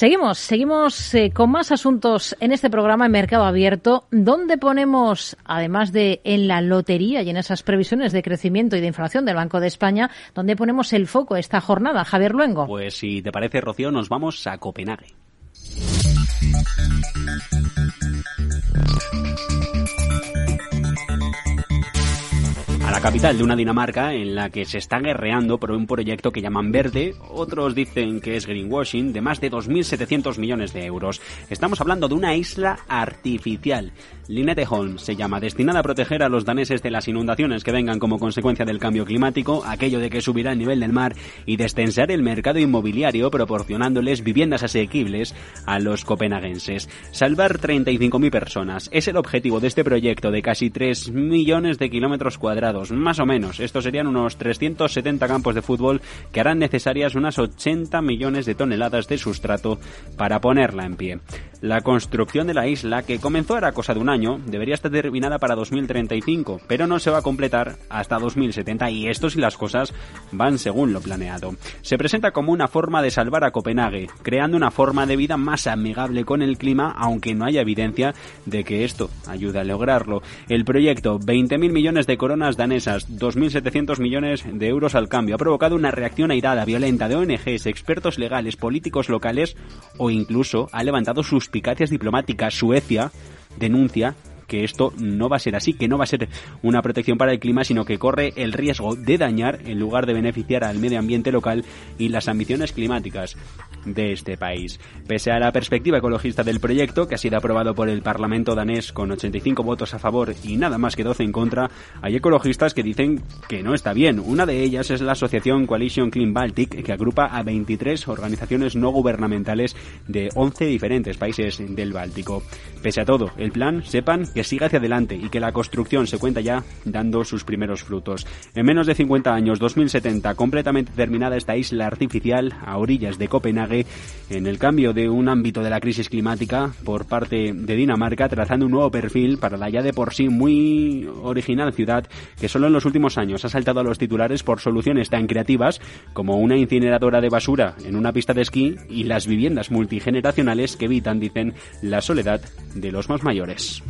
Seguimos, seguimos eh, con más asuntos en este programa en Mercado Abierto, donde ponemos, además de en la lotería y en esas previsiones de crecimiento y de inflación del Banco de España, donde ponemos el foco esta jornada. Javier Luengo. Pues si te parece, Rocío, nos vamos a Copenhague. La capital de una Dinamarca en la que se está guerreando por un proyecto que llaman Verde, otros dicen que es greenwashing, de más de 2.700 millones de euros. Estamos hablando de una isla artificial. Linette Holm se llama, destinada a proteger a los daneses de las inundaciones que vengan como consecuencia del cambio climático, aquello de que subirá el nivel del mar y destensar el mercado inmobiliario proporcionándoles viviendas asequibles a los copenhaguenses. Salvar 35.000 personas es el objetivo de este proyecto de casi 3 millones de kilómetros cuadrados más o menos. Estos serían unos 370 campos de fútbol que harán necesarias unas 80 millones de toneladas de sustrato para ponerla en pie. La construcción de la isla, que comenzó a cosa de un año, debería estar terminada para 2035, pero no se va a completar hasta 2070 y esto si las cosas van según lo planeado. Se presenta como una forma de salvar a Copenhague, creando una forma de vida más amigable con el clima, aunque no haya evidencia de que esto ayude a lograrlo. El proyecto, 20.000 millones de coronas danesas, 2.700 millones de euros al cambio, ha provocado una reacción airada, violenta de ONGs, expertos legales, políticos locales o incluso ha levantado suspicacias diplomáticas. Suecia denuncia que esto no va a ser así, que no va a ser una protección para el clima, sino que corre el riesgo de dañar en lugar de beneficiar al medio ambiente local y las ambiciones climáticas de este país. Pese a la perspectiva ecologista del proyecto, que ha sido aprobado por el Parlamento danés con 85 votos a favor y nada más que 12 en contra, hay ecologistas que dicen que no está bien. Una de ellas es la asociación Coalition Clean Baltic, que agrupa a 23 organizaciones no gubernamentales de 11 diferentes países del Báltico. Pese a todo, el plan, sepan que siga hacia adelante y que la construcción se cuenta ya dando sus primeros frutos. En menos de 50 años, 2070, completamente terminada esta isla artificial a orillas de En el cambio de un ámbito de la crisis climática por parte de Dinamarca, trazando un nuevo perfil para la ya de por sí muy original ciudad que solo en los últimos años ha saltado a los titulares por soluciones tan creativas como una incineradora de basura en una pista de esquí y las viviendas multigeneracionales que evitan, dicen, la soledad de los más mayores.